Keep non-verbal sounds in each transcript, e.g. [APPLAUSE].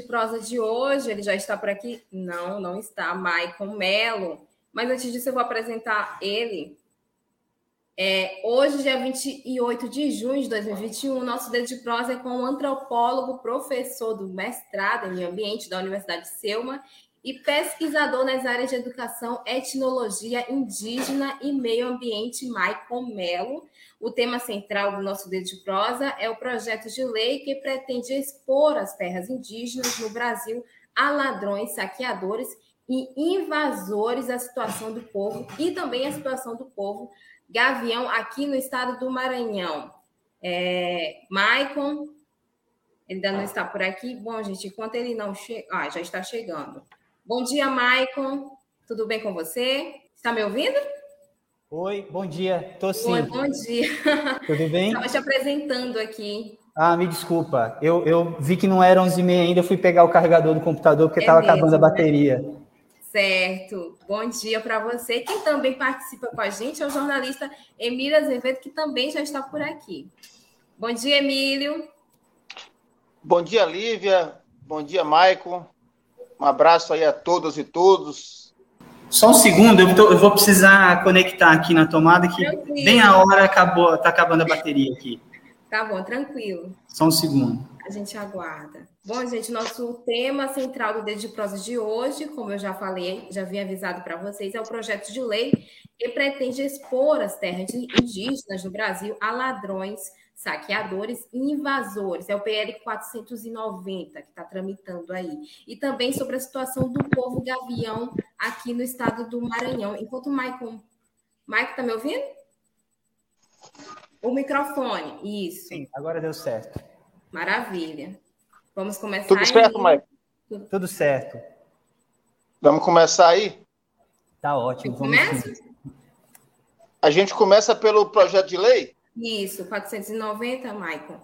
De prosa de hoje, ele já está por aqui? Não, não está. Maicon Melo. Mas antes disso, eu vou apresentar ele. É, hoje, dia 28 de junho de 2021, nosso dedo de prosa é com o antropólogo, professor do mestrado em meio ambiente da Universidade de Selma e pesquisador nas áreas de educação, etnologia indígena e meio ambiente, Maicon Melo. O tema central do nosso dedo de prosa é o projeto de lei que pretende expor as terras indígenas no Brasil a ladrões, saqueadores e invasores a situação do povo e também a situação do povo gavião aqui no estado do Maranhão. É, Maicon, ele ainda não está por aqui. Bom, gente, enquanto ele não chega. Ah, já está chegando. Bom dia, Maicon. Tudo bem com você? Está me ouvindo? Oi, bom dia. Tô sim. Oi, bom dia. [LAUGHS] Tudo bem? Estava te apresentando aqui. Ah, me desculpa. Eu, eu vi que não era 11h30 ainda, fui pegar o carregador do computador porque estava é acabando a né? bateria. Né? Certo. Bom dia para você. Quem também participa com a gente é o jornalista Emílio Azevedo, que também já está por aqui. Bom dia, Emílio. Bom dia, Lívia. Bom dia, Maicon. Um abraço aí a todas e todos. Só um segundo, eu, tô, eu vou precisar conectar aqui na tomada que tranquilo. bem a hora acabou, tá acabando a bateria aqui. Tá bom, tranquilo. Só um segundo. A gente aguarda. Bom, gente, nosso tema central do Dedo de Prosa de hoje, como eu já falei, já havia avisado para vocês, é o projeto de lei que pretende expor as terras indígenas no Brasil a ladrões saqueadores e invasores. É o PL 490 que está tramitando aí. E também sobre a situação do povo gavião aqui no estado do Maranhão. Enquanto o Maicon. Maicon, está me ouvindo? O microfone, isso. Sim, agora deu certo. Maravilha. Vamos começar. Tudo certo, Maicon? Tudo certo. Vamos começar aí? Tá ótimo. Começa? A gente começa pelo projeto de lei? Isso, 490, Maicon,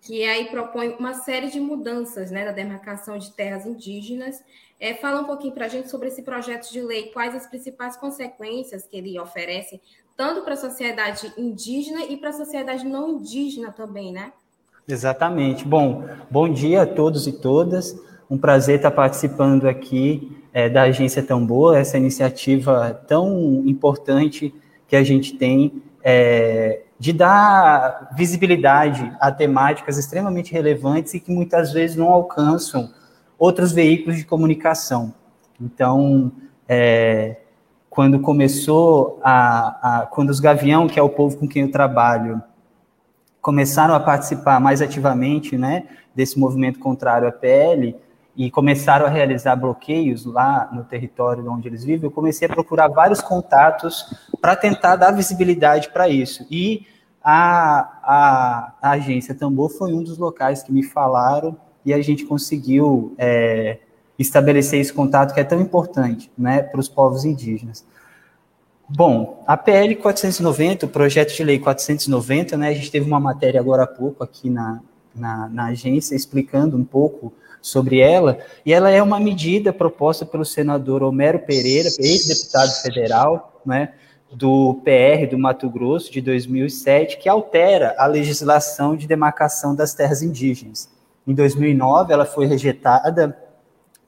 que aí propõe uma série de mudanças né, da demarcação de terras indígenas. É, fala um pouquinho para a gente sobre esse projeto de lei, quais as principais consequências que ele oferece, tanto para a sociedade indígena e para a sociedade não indígena também, né? Exatamente. Bom, bom dia a todos e todas. Um prazer estar participando aqui é, da Agência Tão Boa, essa iniciativa tão importante que a gente tem é, de dar visibilidade a temáticas extremamente relevantes e que muitas vezes não alcançam outros veículos de comunicação. Então, é, quando começou a, a, quando os Gavião, que é o povo com quem eu trabalho, começaram a participar mais ativamente, né, desse movimento contrário à PL, e começaram a realizar bloqueios lá no território onde eles vivem, eu comecei a procurar vários contatos para tentar dar visibilidade para isso. E a, a, a, agência Tambor foi um dos locais que me falaram e a gente conseguiu é, estabelecer esse contato que é tão importante né, para os povos indígenas. Bom, a PL 490, o projeto de lei 490, né, a gente teve uma matéria agora há pouco aqui na, na, na agência explicando um pouco sobre ela, e ela é uma medida proposta pelo senador Homero Pereira, ex-deputado federal, né, do PR do Mato Grosso de 2007, que altera a legislação de demarcação das terras indígenas. Em 2009, ela foi rejeitada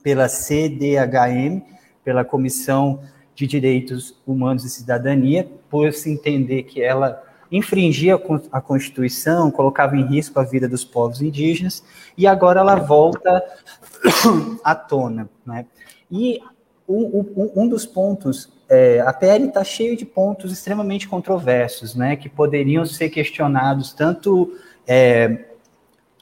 pela CDHM, pela Comissão de Direitos Humanos e Cidadania, por se entender que ela infringia a Constituição, colocava em risco a vida dos povos indígenas, e agora ela volta [COUGHS] à tona. Né? E um, um dos pontos, é, a PL está cheio de pontos extremamente controversos, né, que poderiam ser questionados tanto é,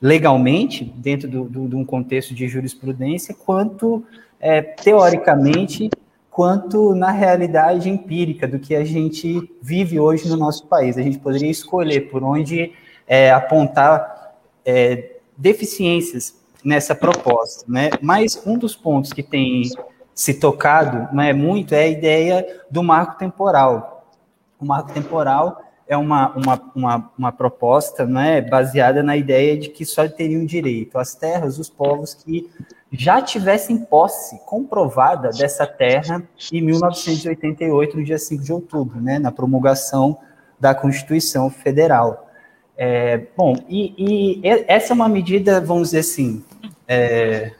legalmente, dentro de um contexto de jurisprudência, quanto é, teoricamente quanto na realidade empírica do que a gente vive hoje no nosso país. A gente poderia escolher por onde é, apontar é, deficiências nessa proposta, né? Mas um dos pontos que tem se tocado né, muito é a ideia do marco temporal. O marco temporal é uma, uma, uma, uma proposta né, baseada na ideia de que só teriam direito às terras os povos que já tivessem posse comprovada dessa terra em 1988, no dia 5 de outubro, né, na promulgação da Constituição Federal. É, bom, e, e, essa é uma medida, vamos dizer assim, é,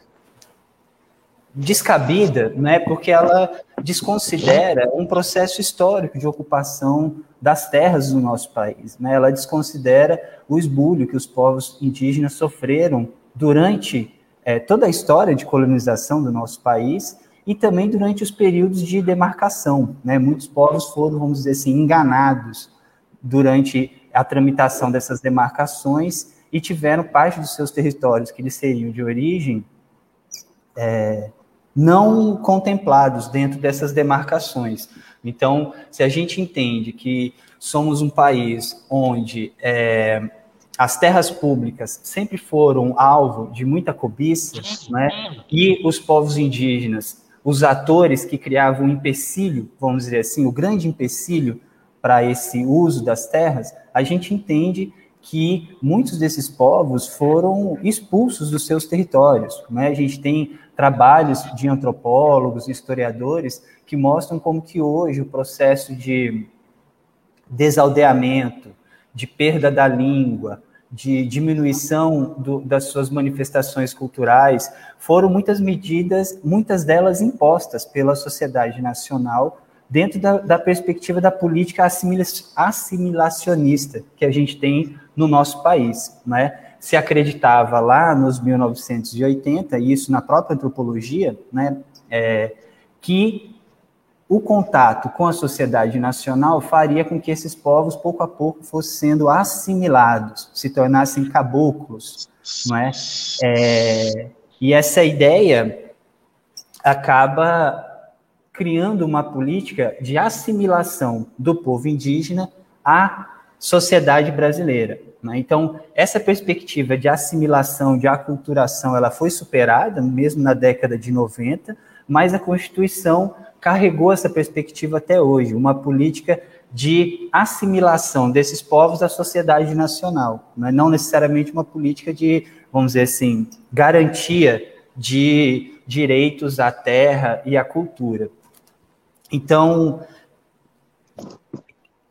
descabida, né, porque ela desconsidera um processo histórico de ocupação das terras do nosso país. Né? Ela desconsidera o esbulho que os povos indígenas sofreram durante é, toda a história de colonização do nosso país e também durante os períodos de demarcação. Né? Muitos povos foram, vamos dizer assim, enganados durante a tramitação dessas demarcações e tiveram parte dos seus territórios que eles seriam de origem é, não contemplados dentro dessas demarcações. Então, se a gente entende que somos um país onde é, as terras públicas sempre foram alvo de muita cobiça, né, e os povos indígenas, os atores que criavam o empecilho, vamos dizer assim, o grande empecilho para esse uso das terras, a gente entende que muitos desses povos foram expulsos dos seus territórios. Né? A gente tem trabalhos de antropólogos, historiadores, que mostram como que hoje o processo de desaldeamento, de perda da língua, de diminuição do, das suas manifestações culturais, foram muitas medidas, muitas delas impostas pela sociedade nacional dentro da, da perspectiva da política assimilacionista que a gente tem no nosso país, né? Se acreditava lá nos 1980, e isso na própria antropologia, né, é, que o contato com a sociedade nacional faria com que esses povos, pouco a pouco, fossem sendo assimilados, se tornassem caboclos, não é? é e essa ideia acaba criando uma política de assimilação do povo indígena à sociedade brasileira. Né? Então, essa perspectiva de assimilação, de aculturação, ela foi superada, mesmo na década de 90, mas a Constituição carregou essa perspectiva até hoje, uma política de assimilação desses povos à sociedade nacional, né? não necessariamente uma política de, vamos dizer assim, garantia de direitos à terra e à cultura. Então,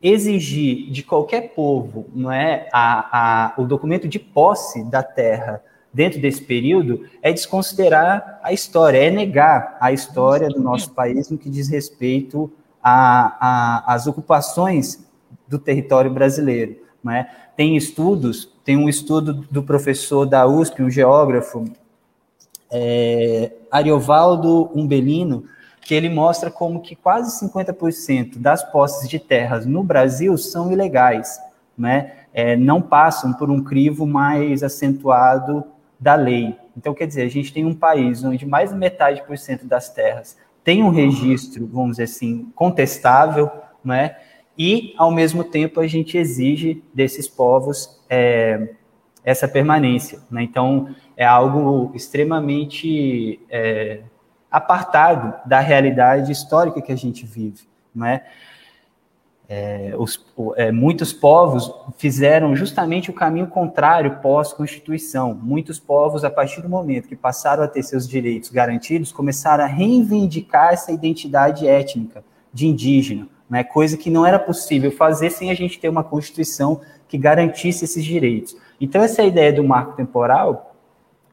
exigir de qualquer povo não é, a, a, o documento de posse da terra dentro desse período é desconsiderar a história, é negar a história do nosso país no que diz respeito às ocupações do território brasileiro. É? Tem estudos, tem um estudo do professor da USP, um geógrafo, é, Ariovaldo Umbelino, que ele mostra como que quase 50% das posses de terras no Brasil são ilegais, né? É, não passam por um crivo mais acentuado da lei. Então, quer dizer, a gente tem um país onde mais de metade por cento das terras tem um registro, vamos dizer assim, contestável, né? E, ao mesmo tempo, a gente exige desses povos é, essa permanência. Né? Então, é algo extremamente é, apartado da realidade histórica que a gente vive, não é? É, os, é, muitos povos fizeram justamente o caminho contrário pós-Constituição. Muitos povos, a partir do momento que passaram a ter seus direitos garantidos, começaram a reivindicar essa identidade étnica de indígena, né, coisa que não era possível fazer sem a gente ter uma Constituição que garantisse esses direitos. Então, essa ideia do marco temporal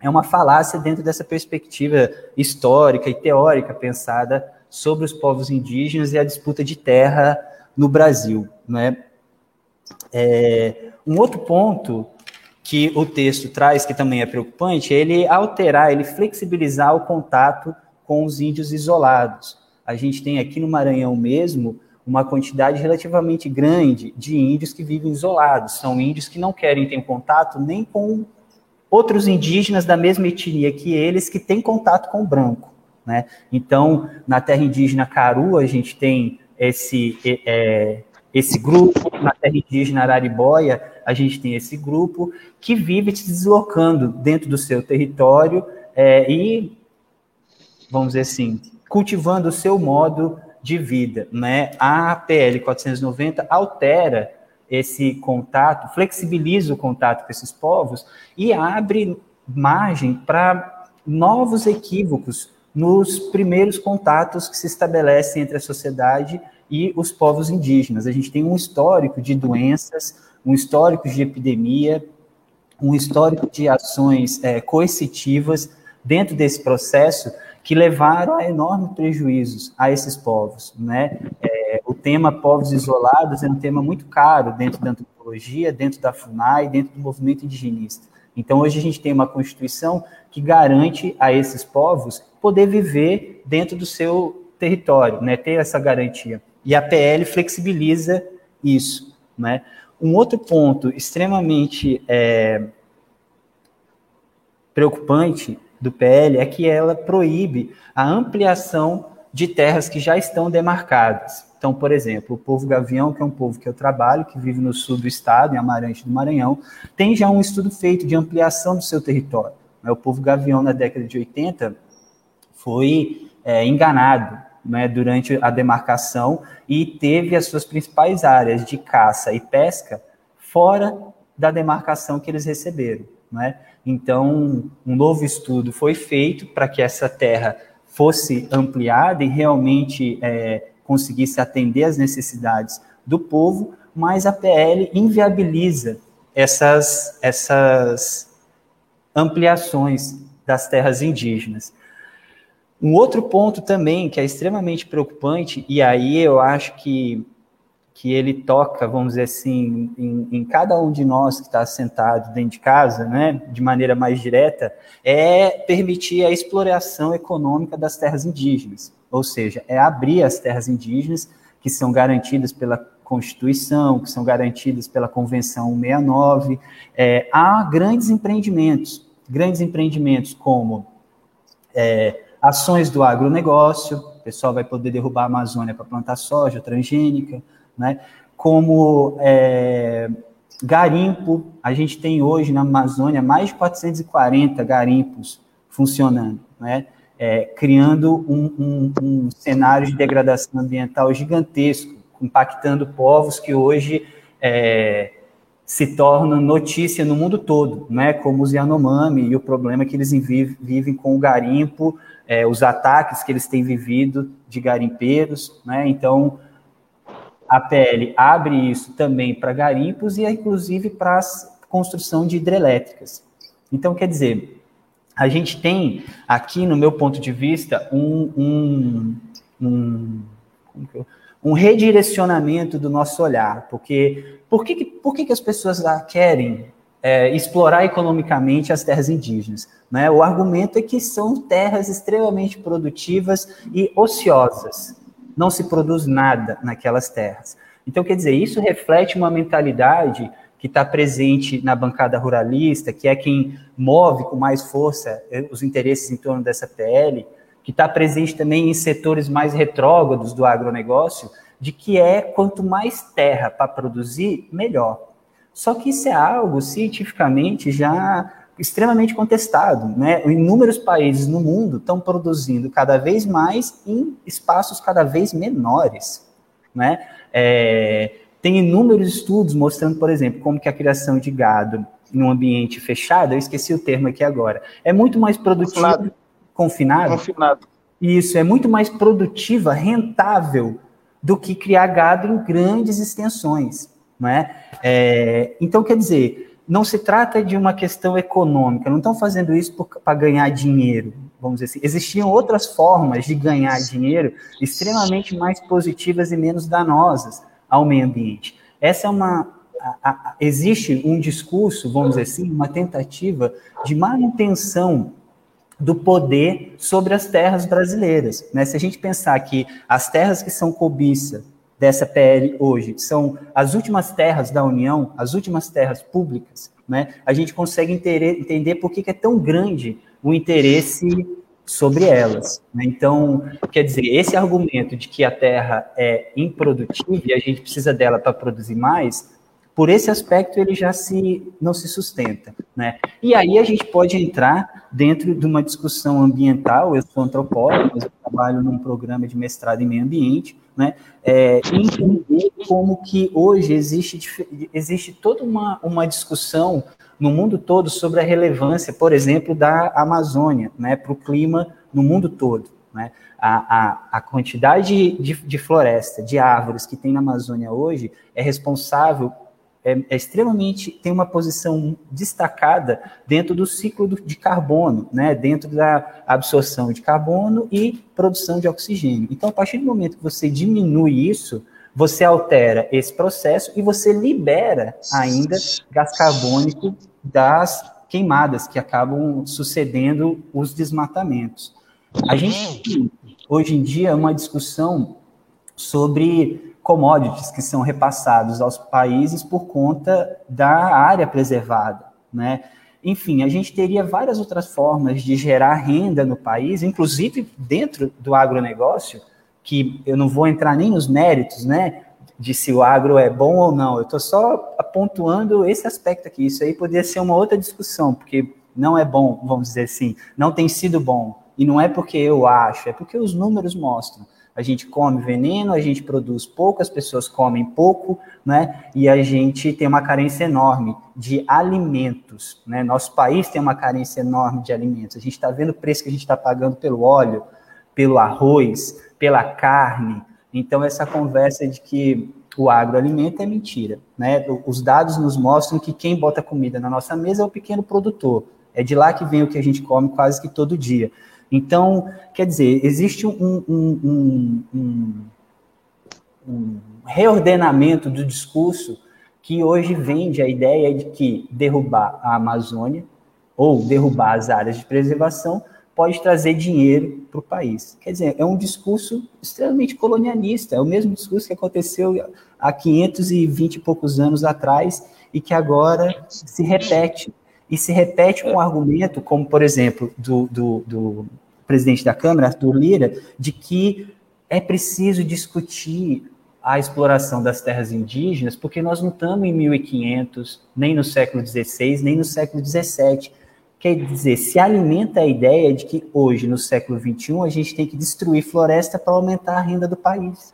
é uma falácia dentro dessa perspectiva histórica e teórica pensada sobre os povos indígenas e a disputa de terra no Brasil. Né? É, um outro ponto que o texto traz, que também é preocupante, é ele alterar, ele flexibilizar o contato com os índios isolados. A gente tem aqui no Maranhão mesmo uma quantidade relativamente grande de índios que vivem isolados. São índios que não querem ter contato nem com outros indígenas da mesma etnia que eles que têm contato com o branco. Né? Então, na terra indígena Caru, a gente tem esse, é, esse grupo, na terra indígena Araribóia, a gente tem esse grupo que vive se deslocando dentro do seu território é, e, vamos dizer assim, cultivando o seu modo de vida. Né? A PL 490 altera esse contato, flexibiliza o contato com esses povos e abre margem para novos equívocos nos primeiros contatos que se estabelecem entre a sociedade e os povos indígenas. A gente tem um histórico de doenças, um histórico de epidemia, um histórico de ações é, coercitivas dentro desse processo que levaram a enormes prejuízos a esses povos, né? É, tema povos isolados é um tema muito caro dentro da antropologia, dentro da FUNAI, dentro do movimento indigenista. Então, hoje a gente tem uma Constituição que garante a esses povos poder viver dentro do seu território, né? ter essa garantia. E a PL flexibiliza isso. Né? Um outro ponto extremamente é, preocupante do PL é que ela proíbe a ampliação de terras que já estão demarcadas. Então, por exemplo, o povo gavião, que é um povo que eu trabalho, que vive no sul do estado, em Amarante do Maranhão, tem já um estudo feito de ampliação do seu território. O povo gavião, na década de 80, foi é, enganado né, durante a demarcação e teve as suas principais áreas de caça e pesca fora da demarcação que eles receberam. Né? Então, um novo estudo foi feito para que essa terra fosse ampliada e realmente é, conseguisse atender às necessidades do povo, mas a PL inviabiliza essas, essas ampliações das terras indígenas. Um outro ponto também que é extremamente preocupante, e aí eu acho que, que ele toca, vamos dizer assim, em, em cada um de nós que está sentado dentro de casa, né, de maneira mais direta, é permitir a exploração econômica das terras indígenas, ou seja, é abrir as terras indígenas que são garantidas pela Constituição, que são garantidas pela Convenção 169. É, há grandes empreendimentos, grandes empreendimentos como é, ações do agronegócio, o pessoal vai poder derrubar a Amazônia para plantar soja transgênica, né? como é, garimpo, a gente tem hoje na Amazônia mais de 440 garimpos funcionando, né? É, criando um, um, um cenário de degradação ambiental gigantesco, impactando povos que hoje é, se tornam notícia no mundo todo, né, como os Yanomami e o problema que eles vivem com o garimpo é, os ataques que eles têm vivido de garimpeiros, né? Então, a PL abre isso também para garimpos e, inclusive, para construção de hidrelétricas. Então, quer dizer, a gente tem aqui, no meu ponto de vista, um, um, um, um redirecionamento do nosso olhar, porque por que, por que, que as pessoas lá querem é, explorar economicamente as terras indígenas. Né? O argumento é que são terras extremamente produtivas e ociosas. Não se produz nada naquelas terras. Então, quer dizer, isso reflete uma mentalidade que está presente na bancada ruralista, que é quem move com mais força eh, os interesses em torno dessa PL, que está presente também em setores mais retrógrados do agronegócio, de que é quanto mais terra para produzir, melhor. Só que isso é algo cientificamente já extremamente contestado, né? Inúmeros países no mundo estão produzindo cada vez mais em espaços cada vez menores, né? É, tem inúmeros estudos mostrando, por exemplo, como que a criação de gado em um ambiente fechado, eu esqueci o termo aqui agora, é muito mais produtiva, confinado, confinado, confinado. Isso, é muito mais produtiva, rentável do que criar gado em grandes extensões. Não é? é então, quer dizer, não se trata de uma questão econômica, não estão fazendo isso para ganhar dinheiro, vamos dizer assim. Existiam outras formas de ganhar dinheiro extremamente mais positivas e menos danosas ao meio ambiente. Essa é uma. A, a, existe um discurso, vamos dizer assim, uma tentativa de manutenção do poder sobre as terras brasileiras. Né? Se a gente pensar que as terras que são cobiça dessa PL hoje são as últimas terras da União, as últimas terras públicas, né, a gente consegue entender por que é tão grande o interesse sobre elas. Né? Então, quer dizer, esse argumento de que a terra é improdutiva e a gente precisa dela para produzir mais, por esse aspecto ele já se não se sustenta, né? E aí a gente pode entrar dentro de uma discussão ambiental. Eu sou antropólogo, mas eu trabalho num programa de mestrado em meio ambiente, né? É, entender como que hoje existe existe toda uma, uma discussão no mundo todo sobre a relevância, por exemplo, da Amazônia, né, para o clima no mundo todo. Né? A, a, a quantidade de, de, floresta, de árvores que tem na Amazônia hoje é responsável, é, é extremamente, tem uma posição destacada dentro do ciclo do, de carbono, né? dentro da absorção de carbono e produção de oxigênio. Então, a partir do momento que você diminui isso, você altera esse processo e você libera ainda gás carbônico das queimadas que acabam sucedendo os desmatamentos. A gente tem, hoje em dia, uma discussão sobre commodities que são repassados aos países por conta da área preservada, né? Enfim, a gente teria várias outras formas de gerar renda no país, inclusive dentro do agronegócio, que eu não vou entrar nem nos méritos, né, de se o agro é bom ou não. Eu estou só pontuando esse aspecto aqui. Isso aí poderia ser uma outra discussão, porque não é bom, vamos dizer assim, não tem sido bom. E não é porque eu acho, é porque os números mostram. A gente come veneno, a gente produz pouco, as pessoas comem pouco, né? E a gente tem uma carência enorme de alimentos, né? Nosso país tem uma carência enorme de alimentos. A gente está vendo o preço que a gente está pagando pelo óleo, pelo arroz, pela carne. Então, essa conversa de que o agroalimento é mentira, né? Os dados nos mostram que quem bota comida na nossa mesa é o pequeno produtor. É de lá que vem o que a gente come quase que todo dia. Então, quer dizer, existe um, um, um, um reordenamento do discurso que hoje vende a ideia de que derrubar a Amazônia ou derrubar as áreas de preservação pode trazer dinheiro para o país. Quer dizer, é um discurso extremamente colonialista, é o mesmo discurso que aconteceu há 520 e poucos anos atrás e que agora se repete e se repete um argumento, como, por exemplo, do, do, do presidente da Câmara, Arthur Lira, de que é preciso discutir a exploração das terras indígenas, porque nós não estamos em 1500, nem no século XVI, nem no século XVII. Quer dizer, se alimenta a ideia de que hoje, no século XXI, a gente tem que destruir floresta para aumentar a renda do país.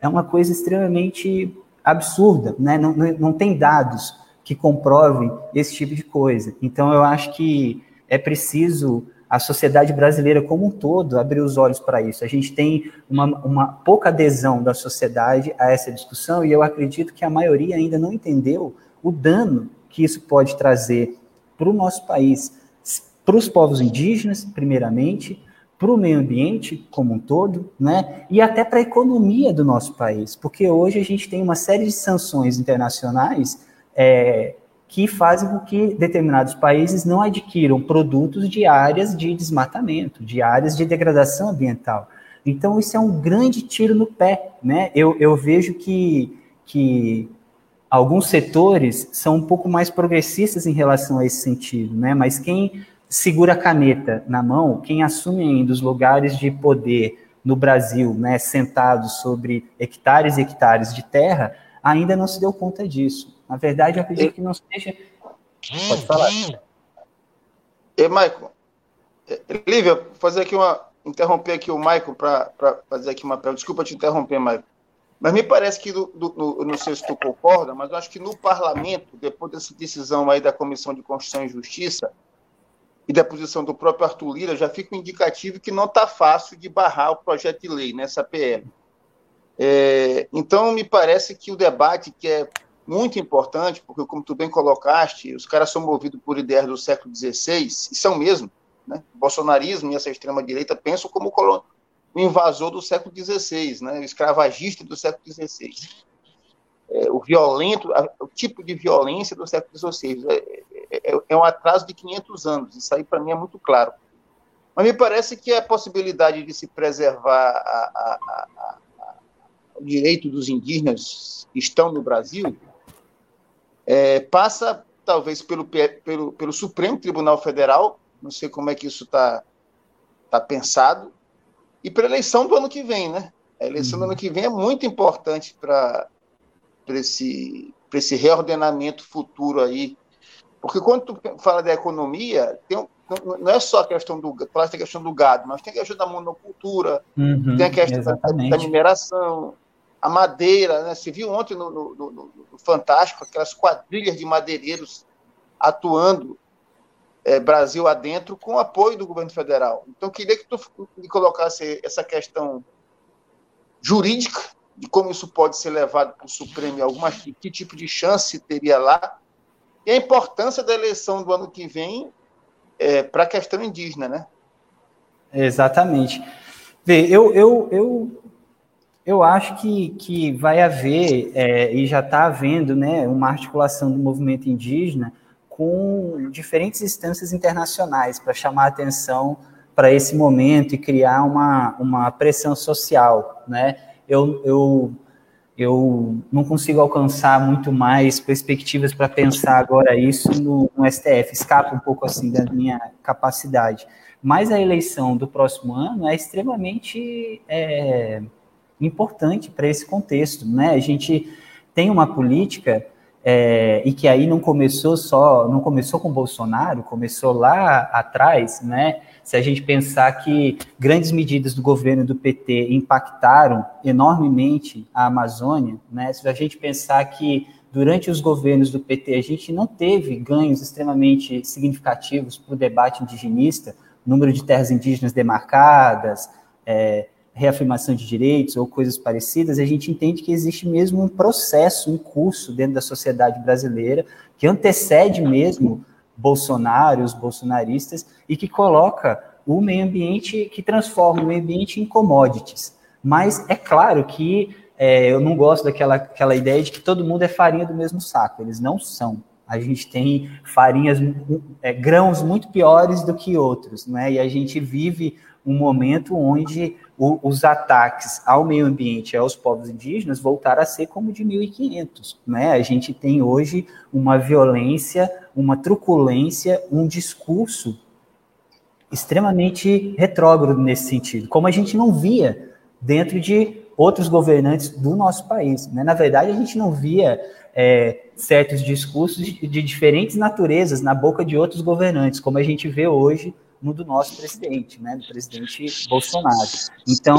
É uma coisa extremamente absurda, né? não, não, não tem dados que comprovem esse tipo de coisa. Então, eu acho que é preciso a sociedade brasileira como um todo abrir os olhos para isso. A gente tem uma, uma, pouca adesão da sociedade a essa discussão e eu acredito que a maioria ainda não entendeu o dano que isso pode trazer para o nosso país, para os povos indígenas, primeiramente, para o meio ambiente como um todo, né? E até para a economia do nosso país, porque hoje a gente tem uma série de sanções internacionais é, que fazem com que determinados países não adquiram produtos de áreas de desmatamento, de áreas de degradação ambiental. Então, isso é um grande tiro no pé. Né? Eu, eu vejo que, que alguns setores são um pouco mais progressistas em relação a esse sentido, né? mas quem segura a caneta na mão, quem assume ainda os lugares de poder no Brasil, né, sentados sobre hectares e hectares de terra, ainda não se deu conta disso. Na verdade, eu acredito que não seja. Pode falar. E, Michael, Lívia, fazer aqui uma. interromper aqui o Michael para fazer aqui uma pergunta. Desculpa te interromper, Michael. Mas me parece que, do, do, não sei se tu concorda, mas eu acho que no parlamento, depois dessa decisão aí da Comissão de Constituição e Justiça, e da posição do próprio Arthur Lira, já fica um indicativo que não está fácil de barrar o projeto de lei nessa PL. É, então, me parece que o debate que é muito importante, porque, como tu bem colocaste, os caras são movidos por ideias do século XVI, e são mesmo. Né? O bolsonarismo e essa extrema-direita pensam como o invasor do século XVI, né? o escravagista do século XVI. O violento, o tipo de violência do século XVI. É, é, é um atraso de 500 anos, isso aí para mim é muito claro. Mas me parece que a possibilidade de se preservar a, a, a, o direito dos indígenas que estão no Brasil é, passa talvez pelo, pelo, pelo Supremo Tribunal Federal, não sei como é que isso está tá pensado, e para a eleição do ano que vem, né? A eleição uhum. do ano que vem é muito importante para esse, esse reordenamento futuro aí. Porque quando tu fala da economia, tem, não é só a questão do, a questão do gado, mas tem a questão da monocultura, uhum, tem a questão da, da, mineração, a madeira, né? Você viu ontem no, no, no, no Fantástico aquelas quadrilhas de madeireiros atuando é, Brasil adentro com apoio do governo federal. Então, queria que tu me colocasse essa questão jurídica de como isso pode ser levado para o Supremo e alguma, que tipo de chance teria lá, e a importância da eleição do ano que vem é, para a questão indígena, né? Exatamente. Vê, eu, eu, eu, eu acho que, que vai haver, é, e já está havendo, né, uma articulação do movimento indígena com diferentes instâncias internacionais para chamar atenção para esse momento e criar uma, uma pressão social, né? Eu, eu, eu não consigo alcançar muito mais perspectivas para pensar agora isso no, no, STF, escapa um pouco assim da minha capacidade. Mas a eleição do próximo ano é extremamente é, importante para esse contexto, né? A gente tem uma política é, e que aí não começou só, não começou com Bolsonaro, começou lá atrás, né? Se a gente pensar que grandes medidas do governo do PT impactaram enormemente a Amazônia, né? Se a gente pensar que durante os governos do PT a gente não teve ganhos extremamente significativos para o debate indigenista, número de terras indígenas demarcadas, é, reafirmação de direitos ou coisas parecidas, a gente entende que existe mesmo um processo, um curso dentro da sociedade brasileira que antecede mesmo Bolsonaro, os bolsonaristas, e que coloca o meio ambiente, que transforma o meio ambiente em commodities. Mas é claro que é, eu não gosto daquela aquela ideia de que todo mundo é farinha do mesmo saco. Eles não são. A gente tem farinhas, é, grãos muito piores do que outros, né? E a gente vive um momento onde o, os ataques ao meio ambiente e aos povos indígenas voltaram a ser como de 1500. Né? A gente tem hoje uma violência, uma truculência, um discurso extremamente retrógrado nesse sentido, como a gente não via dentro de outros governantes do nosso país. Né? Na verdade, a gente não via é, certos discursos de, de diferentes naturezas na boca de outros governantes, como a gente vê hoje no do nosso presidente, né, do presidente Bolsonaro. Então,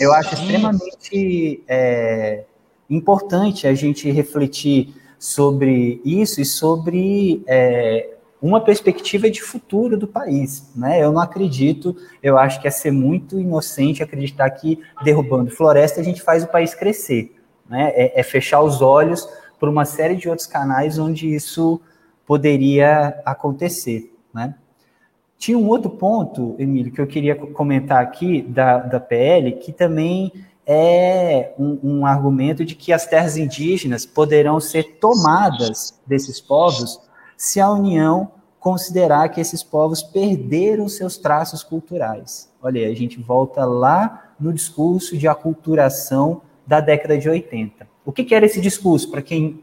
eu acho extremamente é, importante a gente refletir sobre isso e sobre é, uma perspectiva de futuro do país. Né? Eu não acredito, eu acho que é ser muito inocente acreditar que derrubando floresta a gente faz o país crescer. Né? É, é fechar os olhos por uma série de outros canais onde isso poderia acontecer. Né? Tinha um outro ponto, Emílio, que eu queria comentar aqui da, da PL, que também é um, um, argumento de que as terras indígenas poderão ser tomadas desses povos se a União considerar que esses povos perderam seus traços culturais. Olha aí, a gente volta lá no discurso de aculturação da década de 80. O que, que era esse discurso, para quem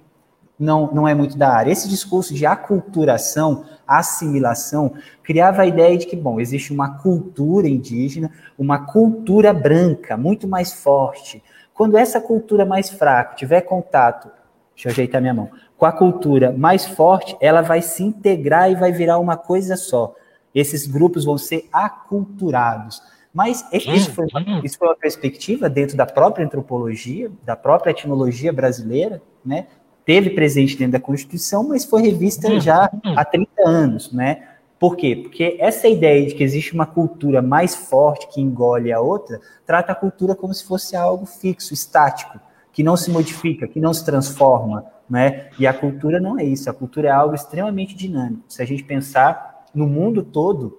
não, não é muito da área? Esse discurso de aculturação assimilação, criava a ideia de que, bom, existe uma cultura indígena, uma cultura branca, muito mais forte. Quando essa cultura mais fraca tiver contato, deixa eu ajeitar minha mão, com a cultura mais forte, ela vai se integrar e vai virar uma coisa só. Esses grupos vão ser aculturados. Mas isso foi, isso foi uma perspectiva dentro da própria antropologia, da própria etnologia brasileira, né? Teve presente dentro da Constituição, mas foi revista uhum. já há 30 anos, né? Por quê? Porque essa ideia de que existe uma cultura mais forte que engole a outra, trata a cultura como se fosse algo fixo, estático, que não se modifica, que não se transforma, né? E a cultura não é isso, a cultura é algo extremamente dinâmico. Se a gente pensar no mundo todo,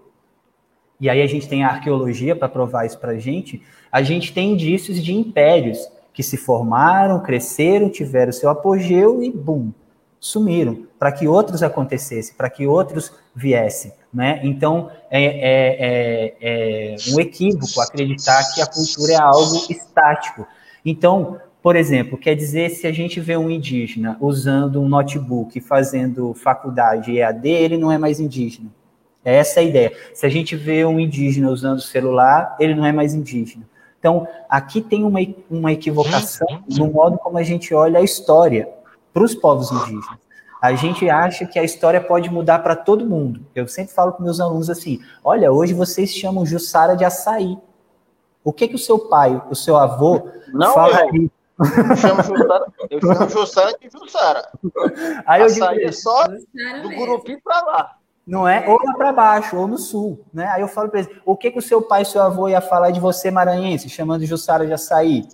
e aí a gente tem a arqueologia para provar isso para a gente, a gente tem indícios de impérios que se formaram, cresceram, tiveram seu apogeu e, bum, sumiram, para que outros acontecessem, para que outros viessem. Né? Então, é, é, é, é, um equívoco acreditar que a cultura é algo estático. Então, por exemplo, quer dizer, se a gente vê um indígena usando um notebook, fazendo faculdade EAD, ele não é mais indígena. É essa a ideia. Se a gente vê um indígena usando celular, ele não é mais indígena. Então, aqui tem uma, uma equivocação no modo como a gente olha a história para os povos indígenas. A gente acha que a história pode mudar para todo mundo. Eu sempre falo com meus alunos assim: olha, hoje vocês chamam Jussara de açaí. O que que o seu pai, o seu avô, Não, fala eu. aí? Eu chamo Jussara, eu chamo Jussara de Jussara. Aí eu Açaí digo, é só Jussara do. Gurupi para lá. Não é? Ou lá para baixo, ou no sul, né? Aí eu falo para eles, o que que o seu pai, seu avô ia falar de você maranhense, chamando Jussara de açaí?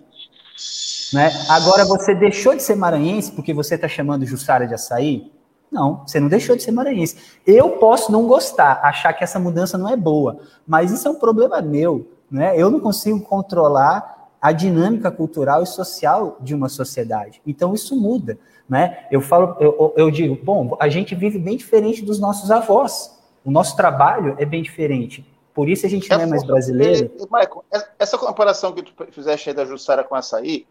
Né? Agora você deixou de ser maranhense porque você está chamando Jussara de açaí? Não, você não deixou de ser maranhense. Eu posso não gostar, achar que essa mudança não é boa, mas isso é um problema meu, né? Eu não consigo controlar a dinâmica cultural e social de uma sociedade. Então isso muda, né? Eu falo, eu, eu digo, bom, a gente vive bem diferente dos nossos avós. O nosso trabalho é bem diferente. Por isso a gente não é mais brasileiro. E, Michael, essa comparação que tu fizeste aí da Jussara com açaí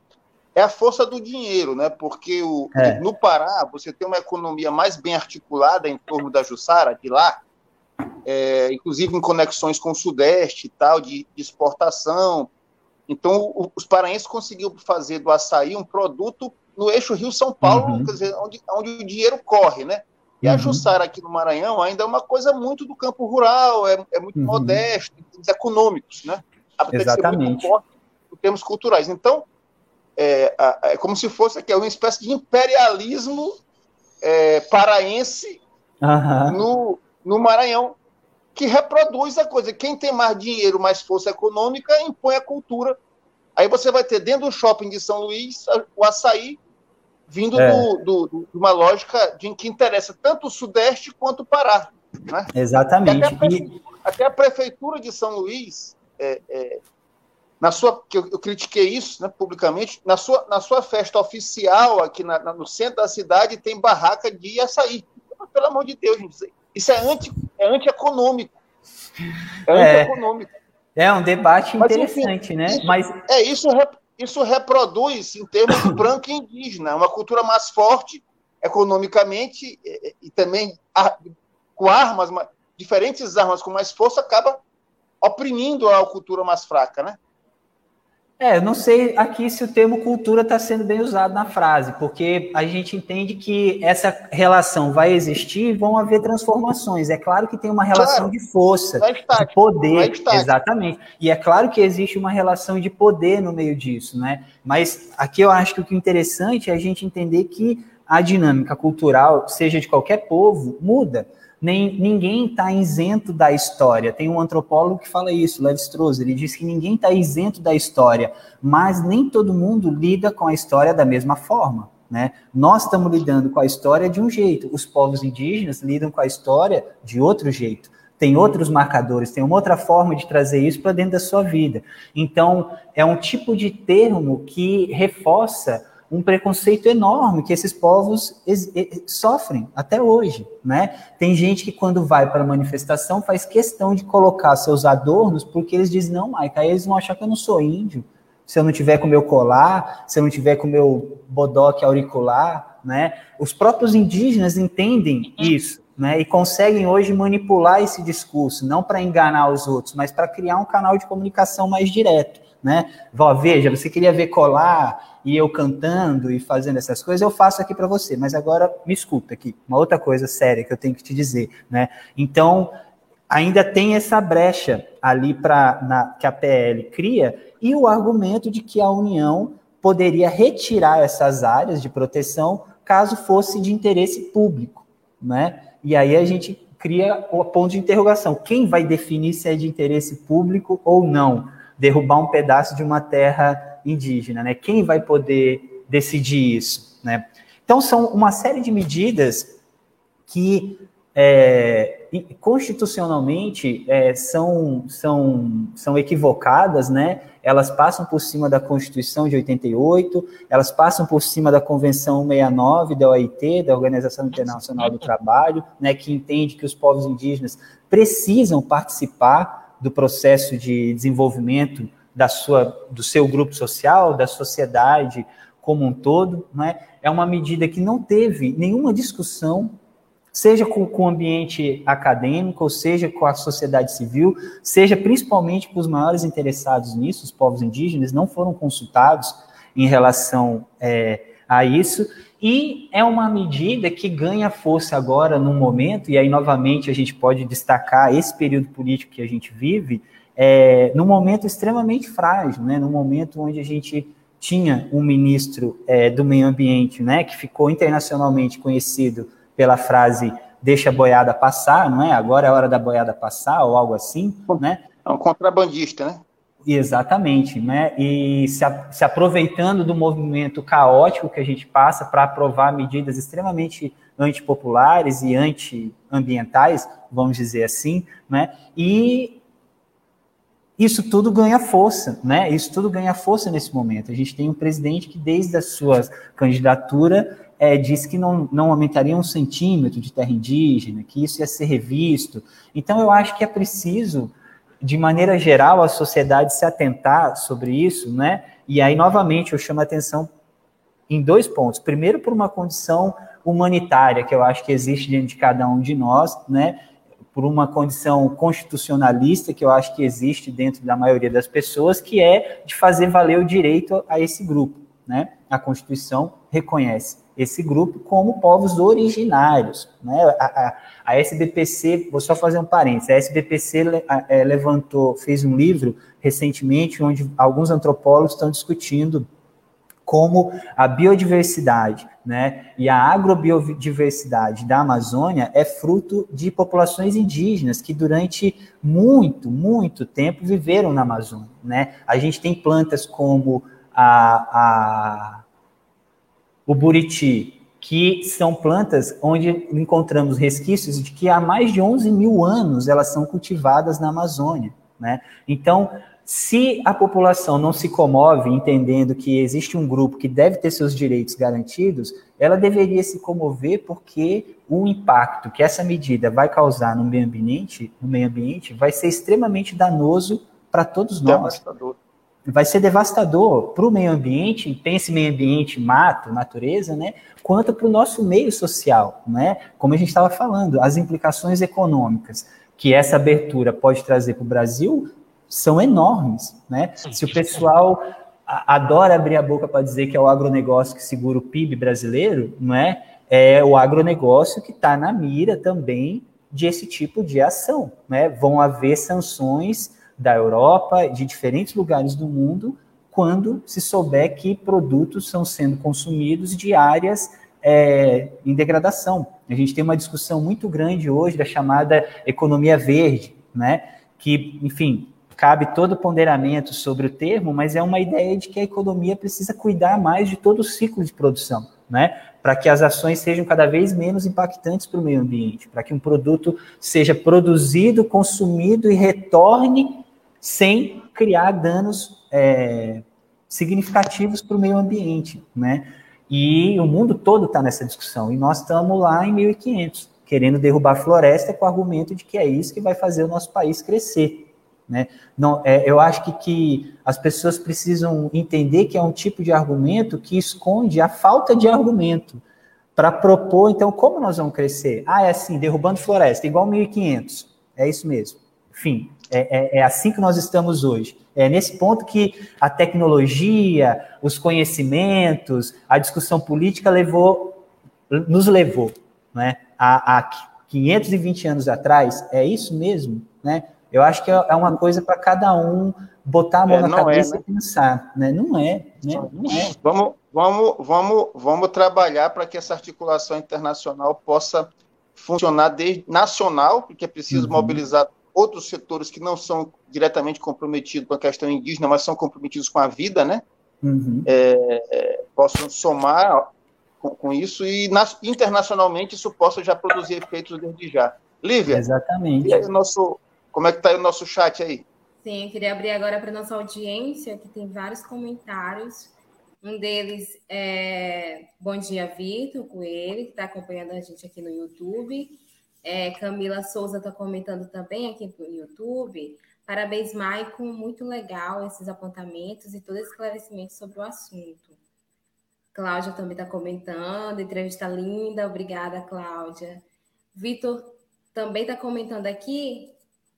é a força do dinheiro, né? Porque o, É. no Pará você tem uma economia mais bem articulada em torno da Jussara, de lá, é, inclusive em conexões com o Sudeste e tal, de, de exportação. Então, o- os paraenses conseguiram fazer do açaí um produto no eixo Rio-São Paulo, Uhum. quer dizer, onde, onde o dinheiro corre, né? E a Uhum. Jussara aqui no Maranhão ainda é uma coisa muito do campo rural, é, é muito Uhum. modesto, em termos econômicos, né? Exatamente. forte em termos culturais. Então, é, é como se fosse aqui, é uma espécie de imperialismo é, paraense Aham. no, no Maranhão, que reproduz a coisa. Quem tem mais dinheiro, mais força econômica, impõe a cultura. Aí você vai ter dentro do shopping de São Luís o açaí vindo É. do, do- de uma lógica de que interessa tanto o Sudeste quanto o Pará. Né? Exatamente. Até a, E, prefeitura, até a prefeitura de São Luís, é, é, na sua, que eu, eu critiquei isso né, publicamente, na sua, na sua festa oficial aqui na- na- no centro da cidade tem barraca de açaí. Pelo amor de Deus, gente, isso é anti, é anti-econômico. É É. anti-econômico. É um debate Mas, enfim, interessante, né? isso- Mas É, isso, isso reproduz, em termos de [COUGHS] branco e indígena, uma cultura mais forte economicamente e, e também a- com armas, ma- diferentes armas com mais força, acaba oprimindo a cultura mais fraca, né? É, eu não sei aqui se o termo cultura está sendo bem usado na frase, porque a gente entende que essa relação vai existir e vão haver transformações. É claro que tem uma relação Claro. de força, é de poder, é exatamente. E é claro que existe uma relação de poder no meio disso, né? Mas aqui eu acho que o que é interessante é a gente entender que a dinâmica cultural, seja de qualquer povo, muda. Nem, ninguém está isento da história. Tem um antropólogo que fala isso, Levi Strauss. Ele diz que ninguém está isento da história, mas nem todo mundo lida com a história da mesma forma. Né? Nós estamos lidando com a história de um jeito, os povos indígenas lidam com a história de outro jeito. Tem outros marcadores, tem uma outra forma de trazer isso para dentro da sua vida. Então, é um tipo de termo que reforça um preconceito enorme que esses povos sofrem até hoje, né? Tem gente que quando vai para a manifestação faz questão de colocar seus adornos porque eles dizem, não, Maica, aí eles vão achar que eu não sou índio, se eu não tiver com meu colar, se eu não tiver com meu bodoque auricular, né? Os próprios indígenas entendem isso, né? E conseguem hoje manipular esse discurso, não para enganar os outros, mas para criar um canal de comunicação mais direto, né? Vó, veja, você queria ver colar e eu cantando e fazendo essas coisas, eu faço aqui para você, mas agora me escuta aqui, uma outra coisa séria que eu tenho que te dizer, né? Então, ainda tem essa brecha ali para que a PL cria e o argumento de que a União poderia retirar essas áreas de proteção caso fosse de interesse público, né? E aí a gente cria o ponto de interrogação: quem vai definir se é de interesse público ou não? Derrubar um pedaço de uma terra indígena, né? Quem vai poder decidir isso, né? Então são uma série de medidas que é, constitucionalmente é, são, são, são equivocadas, né? Elas passam por cima da Constituição de 88, elas passam por cima da Convenção 69 da OIT, da Organização Internacional do Trabalho, né? Que entende que os povos indígenas precisam participar do processo de desenvolvimento da sua, do seu grupo social, da sociedade como um todo, né? É uma medida que não teve nenhuma discussão seja com, com o ambiente acadêmico, ou seja com a sociedade civil, seja principalmente com os maiores interessados nisso, os povos indígenas, não foram consultados em relação é, a isso, e é uma medida que ganha força agora no momento, e aí novamente a gente pode destacar esse período político que a gente vive, é, num momento extremamente frágil, né, num momento onde a gente tinha um ministro é, do meio ambiente, né, que ficou internacionalmente conhecido pela frase deixa a boiada passar, não é? Agora é a hora da boiada passar, ou algo assim, né? É um contrabandista, né? Exatamente, né? E se, a, se aproveitando do movimento caótico que a gente passa para aprovar medidas extremamente antipopulares e antiambientais, vamos dizer assim, né? E isso tudo ganha força, né? Isso tudo ganha força nesse momento. A gente tem um presidente que, desde a sua candidatura, é, disse que não, não aumentaria um centímetro de terra indígena, que isso ia ser revisto. Então, eu acho que é preciso, de maneira geral, a sociedade se atentar sobre isso, né? E aí, novamente, eu chamo a atenção em dois pontos. Primeiro, por uma condição humanitária que eu acho que existe dentro de cada um de nós, né? por uma condição constitucionalista que eu acho que existe dentro da maioria das pessoas, que é de fazer valer o direito a esse grupo. Né? A Constituição reconhece esse grupo como povos originários. Né? A, a, a SBPC, vou só fazer um parênteses, a SBPC é, levantou, fez um livro recentemente onde alguns antropólogos estão discutindo como a biodiversidade né, e a agrobiodiversidade da Amazônia é fruto de populações indígenas que durante muito, muito tempo viveram na Amazônia. Né? A gente tem plantas como a, a, o buriti, que são plantas onde encontramos resquícios de que há mais de 11 mil anos elas são cultivadas na Amazônia. Né? Então, se a população não se comove entendendo que existe um grupo que deve ter seus direitos garantidos, ela deveria se comover porque o impacto que essa medida vai causar no meio ambiente, no meio ambiente vai ser extremamente danoso para todos nós. Devastador. Vai ser devastador para o meio ambiente, pense meio ambiente, mato, natureza, né? Quanto para o nosso meio social, né? Como a gente estava falando, as implicações econômicas que essa abertura pode trazer para o Brasil são enormes, né? Se o pessoal adora abrir a boca para dizer que é o agronegócio que segura o PIB brasileiro, não é? É o agronegócio que está na mira também de esse tipo de ação, né? Vão haver sanções da Europa, de diferentes lugares do mundo, quando se souber que produtos estão sendo consumidos de áreas é, em degradação. A gente tem uma discussão muito grande hoje da chamada economia verde, né? Que, enfim, cabe todo ponderamento sobre o termo, mas é uma ideia de que a economia precisa cuidar mais de todo o ciclo de produção, né? Para que as ações sejam cada vez menos impactantes para o meio ambiente, para que um produto seja produzido, consumido e retorne sem criar danos é, significativos para o meio ambiente, né? E o mundo todo está nessa discussão, e nós estamos lá em 1500, querendo derrubar a floresta com o argumento de que é isso que vai fazer o nosso país crescer. Né? Não, é, eu acho que, que as pessoas precisam entender que é um tipo de argumento que esconde a falta de argumento para propor, então, como nós vamos crescer? Ah, é assim, derrubando floresta, igual 1500. É isso mesmo. Enfim, é, é, é assim que nós estamos hoje. É nesse ponto que a tecnologia, os conhecimentos, a discussão política levou, nos levou, né? Há, há 520 anos atrás, é isso mesmo, né? Eu acho que é, é uma coisa para cada um botar a mão é, na cabeça é, né? e pensar, né? Não é, né? Não é. Vamos, vamos, vamos, vamos trabalhar para que essa articulação internacional possa funcionar desde nacional, porque é preciso uhum. mobilizar outros setores que não são diretamente comprometidos com a questão indígena, mas são comprometidos com a vida, né? Uhum. É, é, possam somar com, com isso e nas, internacionalmente isso possa já produzir efeitos desde já. Lívia, Exatamente. E aí, nosso como é que está o nosso chat aí? Sim, eu queria abrir agora para nossa audiência, que tem vários comentários. Um deles é Bom Dia Vitor Coelho, que está acompanhando a gente aqui no YouTube. É, Camila Souza está comentando também aqui no YouTube. Parabéns, Maicon, muito legal esses apontamentos e todo esse esclarecimento sobre o assunto. Cláudia também está comentando, entrevista linda, obrigada, Cláudia. Vitor também está comentando aqui,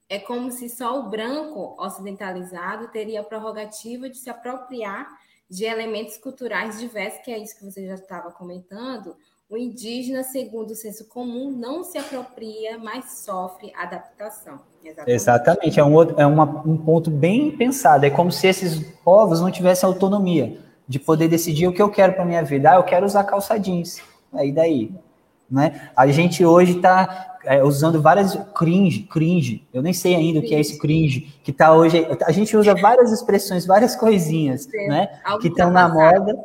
é como se só o branco ocidentalizado teria a prerrogativa de se apropriar de elementos culturais diversos, que é isso que você já estava comentando. O indígena, segundo o senso comum, não se apropria, mas sofre adaptação. Exatamente, Exatamente. é, um, outro, é uma, um ponto bem pensado. É como se esses povos não tivessem autonomia de poder decidir o que eu quero para minha vida. Ah, eu quero usar calça jeans. Aí daí, né? A gente hoje está é, usando várias cringe, cringe. Eu nem sei ainda cringe. o que é esse cringe que está hoje. A gente usa várias expressões, várias coisinhas, Sim. né? Algo que estão na moda,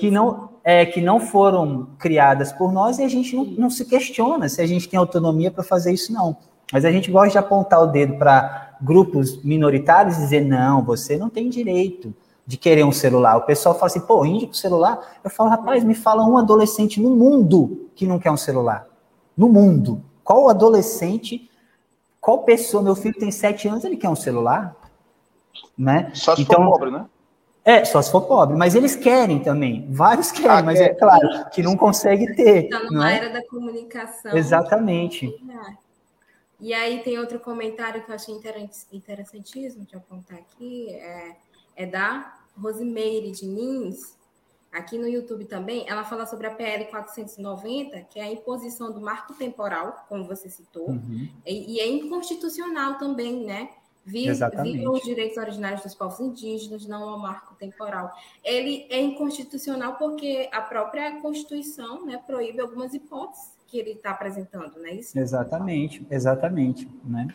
que não é que não foram criadas por nós e a gente não, não se questiona se a gente tem autonomia para fazer isso não. Mas a gente gosta de apontar o dedo para grupos minoritários e dizer não, você não tem direito de querer um celular. O pessoal fala assim, pô, índio com celular? Eu falo, rapaz, me fala um adolescente no mundo que não quer um celular. No mundo. Qual adolescente, qual pessoa, meu filho tem sete anos, ele quer um celular? Né? Só se então, for pobre, né? É, só se for pobre, mas eles querem também. Vários querem, ah, mas é claro que não consegue ter. Está numa é? era da comunicação. Exatamente. E aí tem outro comentário que eu achei interessantíssimo de apontar aqui, é, é da Rosimeire Diniz, aqui no YouTube também, ela fala sobre a PL 490, que é a imposição do marco temporal, como você citou, uhum. e, e, é inconstitucional também, né? Viram os direitos originários dos povos indígenas, não ao marco temporal. Ele é inconstitucional porque a própria Constituição né, proíbe algumas hipóteses que ele está apresentando, não é isso? Exatamente, exatamente. Né?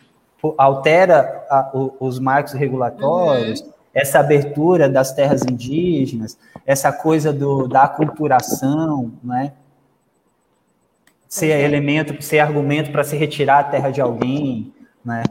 Altera a, os marcos regulatórios, uhum essa abertura das terras indígenas, essa coisa do, da aculturação, né? ser uhum. elemento, ser argumento para se retirar a terra de alguém, né?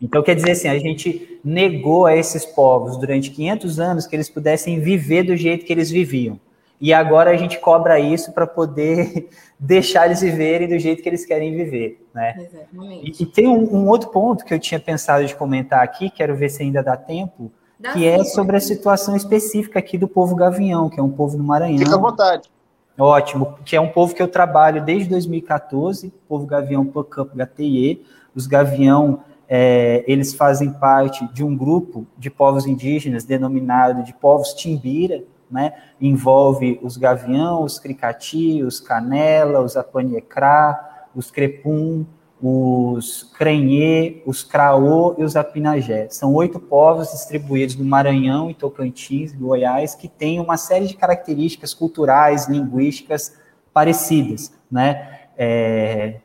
Então, quer dizer assim, a gente negou a esses povos durante 500 anos que eles pudessem viver do jeito que eles viviam. E agora a gente cobra isso para poder [LAUGHS] deixar eles viverem do jeito que eles querem viver, né? Exatamente. E, e tem um, um, outro ponto que eu tinha pensado de comentar aqui, quero ver se ainda dá tempo, Dá que é sobre a situação específica aqui do povo gavião, que é um povo no Maranhão. Fica à vontade. Ótimo, que é um povo que eu trabalho desde 2014, povo gavião por Campo HTIE. Os gavião, é, eles fazem parte de um grupo de povos indígenas denominado de povos Timbira, né? Envolve os gavião, os cricati, os canela, os apaniecrá, os crepum, os Crenhê, os Craô e os Apinagé. São oito povos distribuídos no Maranhão e Tocantins, Goiás, que têm uma série de características culturais, linguísticas parecidas. Né? É,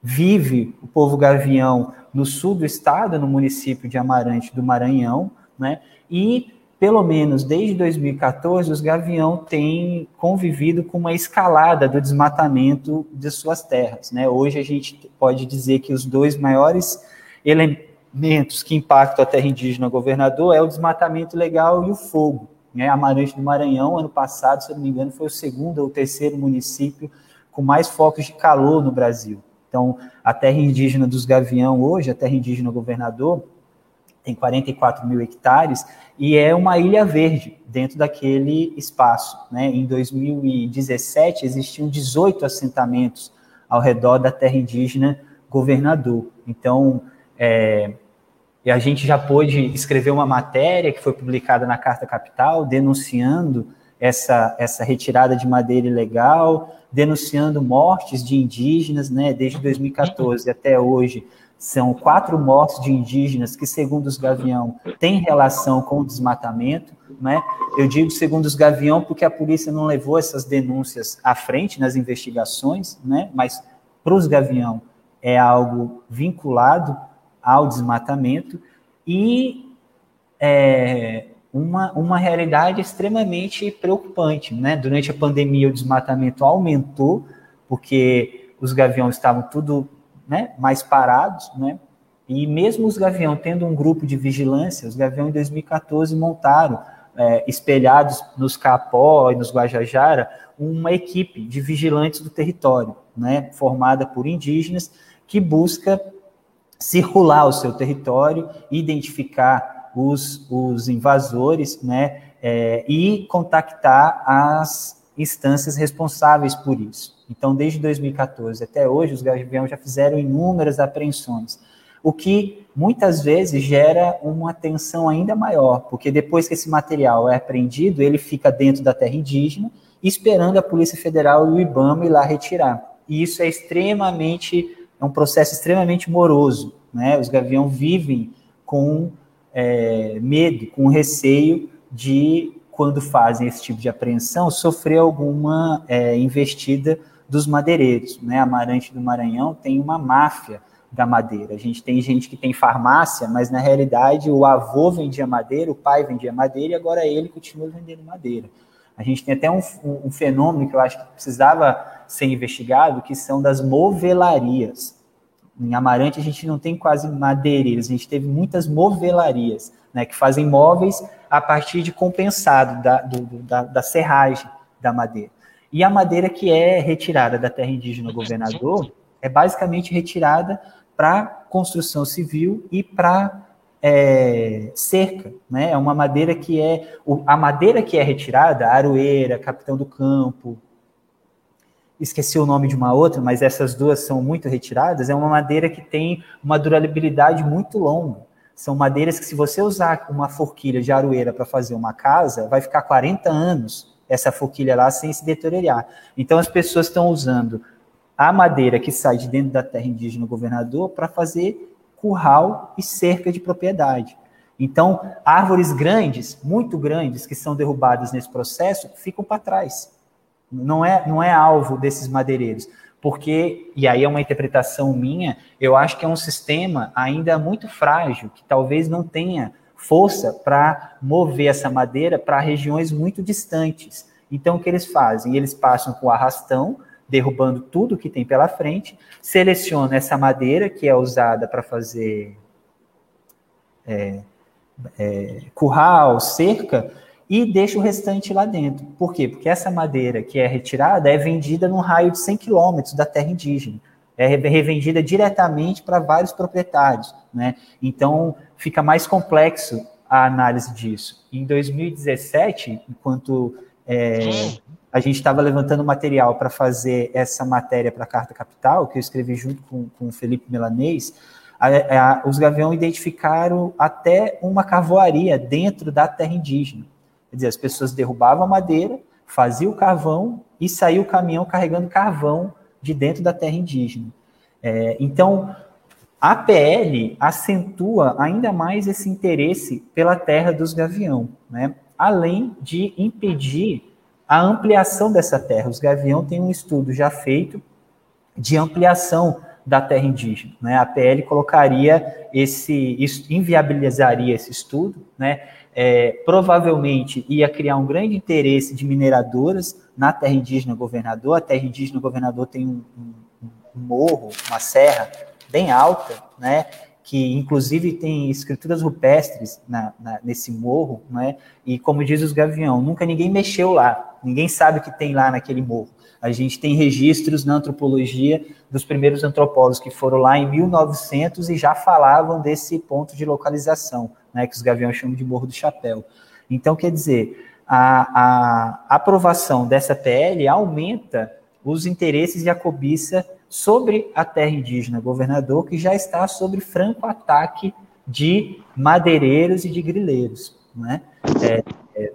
vive o povo gavião no sul do estado, no município de Amarante do Maranhão, né? e pelo menos desde 2014, os Gavião têm convivido com uma escalada do desmatamento de suas terras. Né? Hoje a gente pode dizer que os dois maiores elementos que impactam a terra indígena governador é o desmatamento legal e o fogo. Né? Amarante do Maranhão, ano passado, se eu não me engano, foi o segundo ou terceiro município com mais focos de calor no Brasil. Então, a terra indígena dos Gavião hoje, a terra indígena governador, tem 44 mil hectares, e é uma ilha verde dentro daquele espaço. Né? Em 2017, existiam 18 assentamentos ao redor da terra indígena Governador. Então, é, a gente já pôde escrever uma matéria que foi publicada na Carta Capital, denunciando essa, essa retirada de madeira ilegal, denunciando mortes de indígenas, né, desde 2014 até hoje, são quatro mortes de indígenas que, segundo os Gavião, têm relação com o desmatamento. Né? Eu digo segundo os Gavião porque a polícia não levou essas denúncias à frente nas investigações, né? mas para os Gavião é algo vinculado ao desmatamento e é, uma, uma realidade extremamente preocupante. Né? Durante a pandemia, o desmatamento aumentou, porque os gaviões estavam tudo né, mais parados, né? E mesmo os Gavião tendo um grupo de vigilância, os Gavião em 2014 montaram, é, espelhados nos Capó e nos Guajajara, uma equipe de vigilantes do território, né, formada por indígenas, que busca circular o seu território, identificar os, os invasores, né, é, e contactar as instâncias responsáveis por isso. Então, desde 2014 até hoje, os gaviões já fizeram inúmeras apreensões, o que muitas vezes gera uma tensão ainda maior, porque depois que esse material é apreendido, ele fica dentro da terra indígena, esperando a Polícia Federal e o IBAMA ir lá retirar. E isso é extremamente, é um processo extremamente moroso, né? Os gaviões vivem com é, medo, com receio de, quando fazem esse tipo de apreensão, sofrer alguma é, investida dos madeireiros. Né? Amarante do Maranhão tem uma máfia da madeira. A gente tem gente que tem farmácia, mas na realidade o avô vendia madeira, o pai vendia madeira e agora ele continua vendendo madeira. A gente tem até um, um, fenômeno que eu acho que precisava ser investigado, que são das movelarias. Em Amarante a gente não tem quase madeireiras, a gente teve muitas movelarias, né, que fazem móveis a partir de compensado da, do, da, da serragem da madeira. E a madeira que é retirada da terra indígena governador é basicamente retirada para construção civil e para é, cerca, né? É uma madeira que é a madeira que é retirada, aroeira, capitão do campo, esqueci o nome de uma outra, mas essas duas são muito retiradas. É uma madeira que tem uma durabilidade muito longa. São madeiras que, se você usar uma forquilha de aroeira para fazer uma casa, vai ficar 40 anos essa forquilha lá sem se deteriorar. Então, as pessoas estão usando a madeira que sai de dentro da terra indígena governador para fazer curral e cerca de propriedade. Então, árvores grandes, muito grandes, que são derrubadas nesse processo, ficam para trás. Não é, não é alvo desses madeireiros. Porque, e aí é uma interpretação minha, eu acho que é um sistema ainda muito frágil, que talvez não tenha força para mover essa madeira para regiões muito distantes. Então, o que eles fazem? Eles passam com arrastão, derrubando tudo que tem pela frente, seleciona essa madeira que é usada para fazer é, é, curral, cerca, e deixa o restante lá dentro. Por quê? Porque essa madeira que é retirada é vendida num raio de 100 quilômetros da terra indígena. É revendida diretamente para vários proprietários. Né? Então, fica mais complexo a análise disso. Em 2017, enquanto é, a gente estava levantando material para fazer essa matéria para a Carta Capital, que eu escrevi junto com, com o Felipe Milanês, a, a, os Gavião identificaram até uma carvoaria dentro da terra indígena. Quer dizer, as pessoas derrubavam a madeira, faziam o carvão e saía o caminhão carregando carvão de dentro da terra indígena. É, então, a PL acentua ainda mais esse interesse pela terra dos gavião, né? além de impedir a ampliação dessa terra. Os gavião têm um estudo já feito de ampliação da terra indígena. Né? A PL colocaria esse, inviabilizaria esse estudo, né? É, provavelmente ia criar um grande interesse de mineradoras na terra indígena governador. A terra indígena governador tem um, um, um morro, uma serra bem alta, né? que inclusive tem escrituras rupestres na, na, nesse morro, né? E como diz os Gavião, nunca ninguém mexeu lá, ninguém sabe o que tem lá naquele morro. A gente tem registros na antropologia dos primeiros antropólogos que foram lá em 1900 e já falavam desse ponto de localização, né? Que os Gaviões chamam de Morro do Chapéu. Então, quer dizer, a, a aprovação dessa PL aumenta os interesses e a cobiça sobre a terra indígena governador, que já está sob franco ataque de madeireiros e de grileiros. Né? É, é,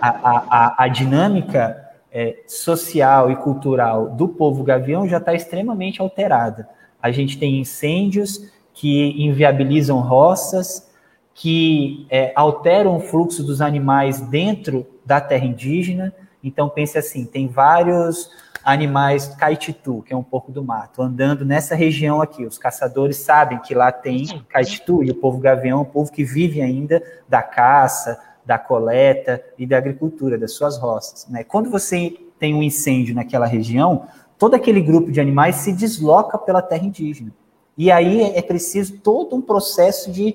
a, a, a, dinâmica é, social e cultural do povo gavião já está extremamente alterada. A gente tem incêndios que inviabilizam roças, que é, alteram o fluxo dos animais dentro da terra indígena. Então, pense assim: tem vários animais caititu, que é um porco do mato, andando nessa região aqui. Os caçadores sabem que lá tem caititu e o povo gavião é um povo que vive ainda da caça, da coleta e da agricultura, das suas roças. Né? Quando você tem um incêndio naquela região, todo aquele grupo de animais se desloca pela terra indígena. E aí é preciso todo um processo de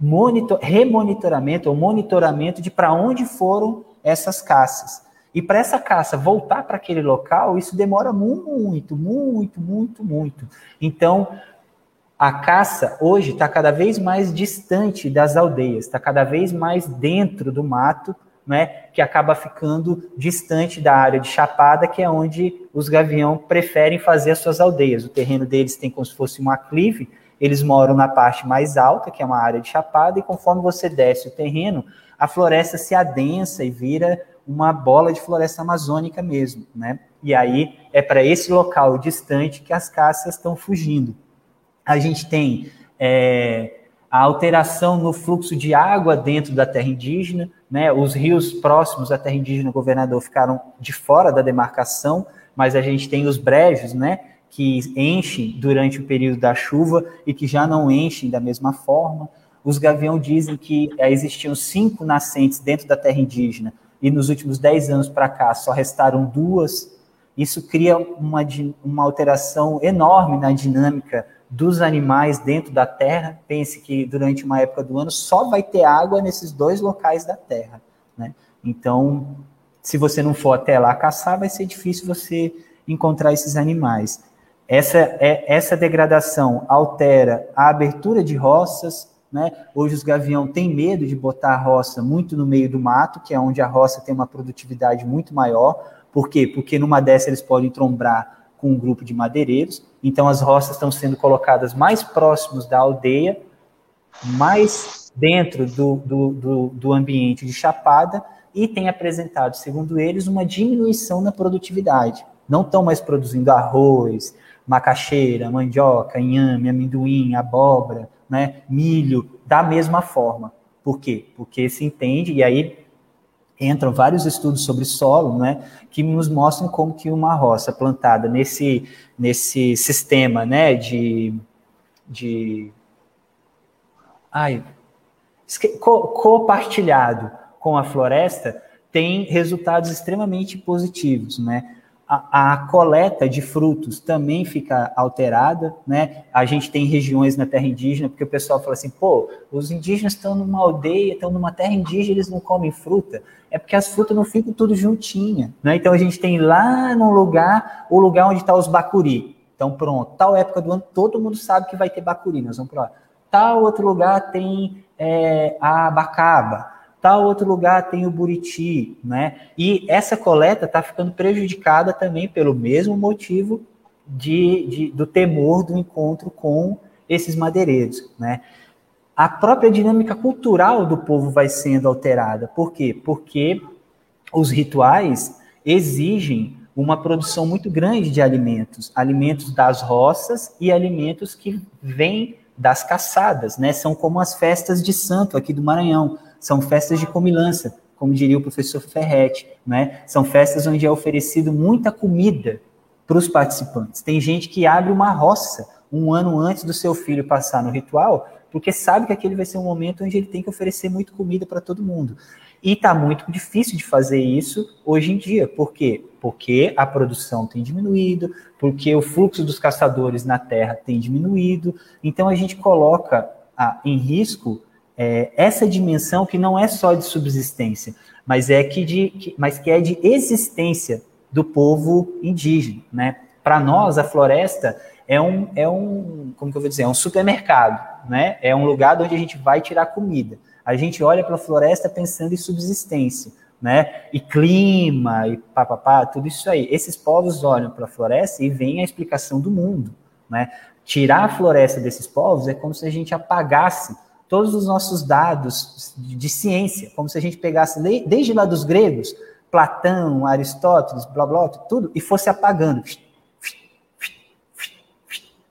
monitor, remonitoramento ou monitoramento de para onde foram essas caças. E para essa caça voltar para aquele local, isso demora muito, muito, muito, muito. Então, a caça hoje está cada vez mais distante das aldeias, está cada vez mais dentro do mato, né, que acaba ficando distante da área de Chapada, que é onde os gavião preferem fazer as suas aldeias. O terreno deles tem como se fosse um aclive, eles moram na parte mais alta, que é uma área de Chapada, e conforme você desce o terreno, a floresta se adensa e vira uma bola de floresta amazônica mesmo, né? E aí é para esse local distante que as caças estão fugindo. A gente tem é, a alteração no fluxo de água dentro da terra indígena, né? Os rios próximos à terra indígena governador ficaram de fora da demarcação, mas a gente tem os brejos, né? Que enchem durante o período da chuva e que já não enchem da mesma forma. Os gavião dizem que é, existiam cinco nascentes dentro da terra indígena e nos últimos dez anos para cá só restaram duas. Isso cria uma, uma alteração enorme na dinâmica dos animais dentro da terra. Pense que durante uma época do ano só vai ter água nesses dois locais da terra. Né? Então, se você não for até lá caçar, vai ser difícil você encontrar esses animais. Essa, é, essa degradação altera a abertura de roças. Né? Hoje os gavião têm medo de botar a roça muito no meio do mato, que é onde a roça tem uma produtividade muito maior. Por quê? Porque numa dessas eles podem trombrar com um grupo de madeireiros. Então, as roças estão sendo colocadas mais próximos da aldeia, mais dentro do, do, do, do ambiente de chapada, e tem apresentado, segundo eles, uma diminuição na produtividade. Não estão mais produzindo arroz, macaxeira, mandioca, inhame, amendoim, abóbora, né, milho, da mesma forma. Por quê? Porque se entende, e aí entram vários estudos sobre solo, né, que nos mostram como que uma roça plantada nesse, nesse sistema, né, de, de ai, co com a floresta, tem resultados extremamente positivos, né? A, a, coleta de frutos também fica alterada, né? A gente tem regiões na terra indígena, porque o pessoal fala assim, pô, os indígenas estão numa aldeia, estão numa terra indígena, eles não comem fruta. É porque as frutas não ficam tudo juntinha, né? Então a gente tem lá no lugar, o lugar onde está os bacuri. Então pronto, tal época do ano todo mundo sabe que vai ter bacuri, nós vamos para lá. Tal outro lugar tem é, a abacaba tal outro lugar tem o Buriti, né? E essa coleta está ficando prejudicada também pelo mesmo motivo de, de, do temor do encontro com esses madeireiros, né? A própria dinâmica cultural do povo vai sendo alterada. Por quê? Porque os rituais exigem uma produção muito grande de alimentos, alimentos das roças e alimentos que vêm das caçadas, né? São como as festas de santo aqui do Maranhão são festas de comilança, como diria o professor Ferretti, né? São festas onde é oferecido muita comida para os participantes. Tem gente que abre uma roça um ano antes do seu filho passar no ritual, porque sabe que aquele vai ser um momento onde ele tem que oferecer muita comida para todo mundo. E está muito difícil de fazer isso hoje em dia. Por quê? Porque a produção tem diminuído, porque o fluxo dos caçadores na terra tem diminuído. Então a gente coloca ah, em risco é, essa dimensão que não é só de subsistência, mas é que, de, que, mas que é de existência do povo indígena, né? Para nós, a floresta é um, é um, como que eu vou dizer, é um supermercado, né? É um lugar onde a gente vai tirar comida. A gente olha para a floresta pensando em subsistência, né? E clima, e papapá, tudo isso aí. Esses povos olham para a floresta e veem a explicação do mundo, né? Tirar a floresta desses povos é como se a gente apagasse todos os nossos dados de, ciência, como se a gente pegasse desde lá dos gregos, Platão, Aristóteles, blá blá, tudo, e fosse apagando.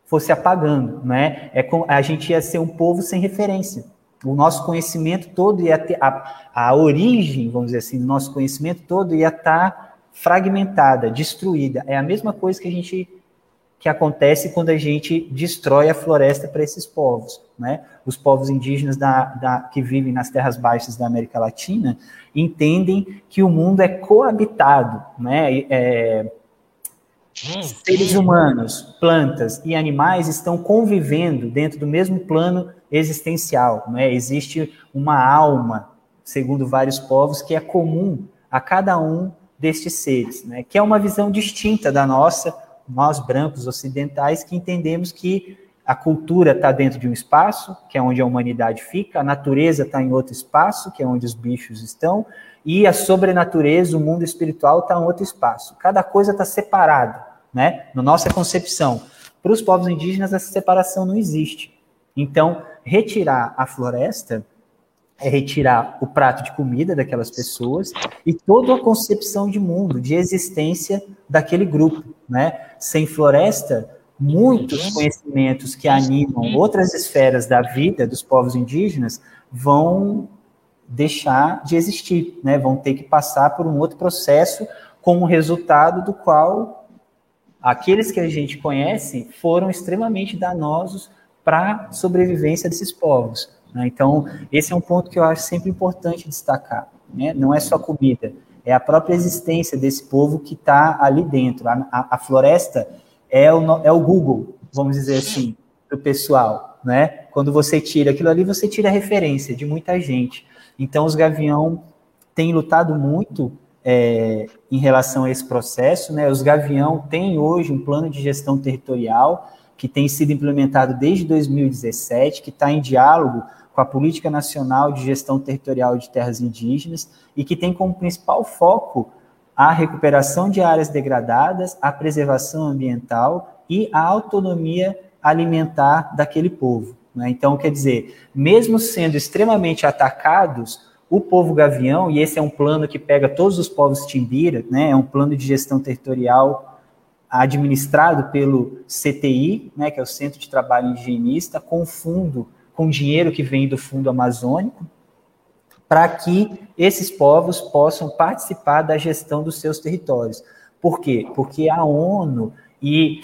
Fosse apagando, né? É com, a gente ia ser um povo sem referência. O nosso conhecimento todo ia ter, a, a origem, vamos dizer assim, do nosso conhecimento todo ia estar fragmentada, destruída. É a mesma coisa que a gente que acontece quando a gente destrói a floresta para esses povos. Né? Os povos indígenas da, da, que vivem nas terras baixas da América Latina entendem que o mundo é coabitado. Né? É, seres humanos, plantas e animais estão convivendo dentro do mesmo plano existencial. Né? Existe uma alma, segundo vários povos, que é comum a cada um destes seres, né? que é uma visão distinta da nossa, nós brancos ocidentais que entendemos que a cultura está dentro de um espaço, que é onde a humanidade fica, a natureza está em outro espaço, que é onde os bichos estão, e a sobrenatureza, o mundo espiritual, está em outro espaço. Cada coisa está separada, né? Na nossa concepção. Para os povos indígenas, essa separação não existe. Então, retirar a floresta é retirar o prato de comida daquelas pessoas e toda a concepção de mundo, de existência daquele grupo, né? Sem floresta, muitos conhecimentos que animam outras esferas da vida dos povos indígenas vão deixar de existir, né? Vão ter que passar por um outro processo como resultado do qual aqueles que a gente conhece foram extremamente danosos para a sobrevivência desses povos. Né? Então, esse é um ponto que eu acho sempre importante destacar. Né? Não é só comida, é a própria existência desse povo que está ali dentro. A, a, a, floresta é o, é o Google, vamos dizer assim, o pessoal. Né? Quando você tira aquilo ali, você tira a referência de muita gente. Então, os Gavião têm lutado muito é, em relação a esse processo. Né? Os Gavião têm hoje um plano de gestão territorial que tem sido implementado desde 2017, que está em diálogo com a Política Nacional de Gestão Territorial de Terras Indígenas e que tem como principal foco a recuperação de áreas degradadas, a preservação ambiental e a autonomia alimentar daquele povo. Né? Então, quer dizer, mesmo sendo extremamente atacados, o povo gavião, e esse é um plano que pega todos os povos timbira, né? é um plano de gestão territorial administrado pelo CTI, né, que é o Centro de Trabalho Indigenista, com fundo com dinheiro que vem do Fundo Amazônico, para que esses povos possam participar da gestão dos seus territórios. Por quê? Porque a ONU e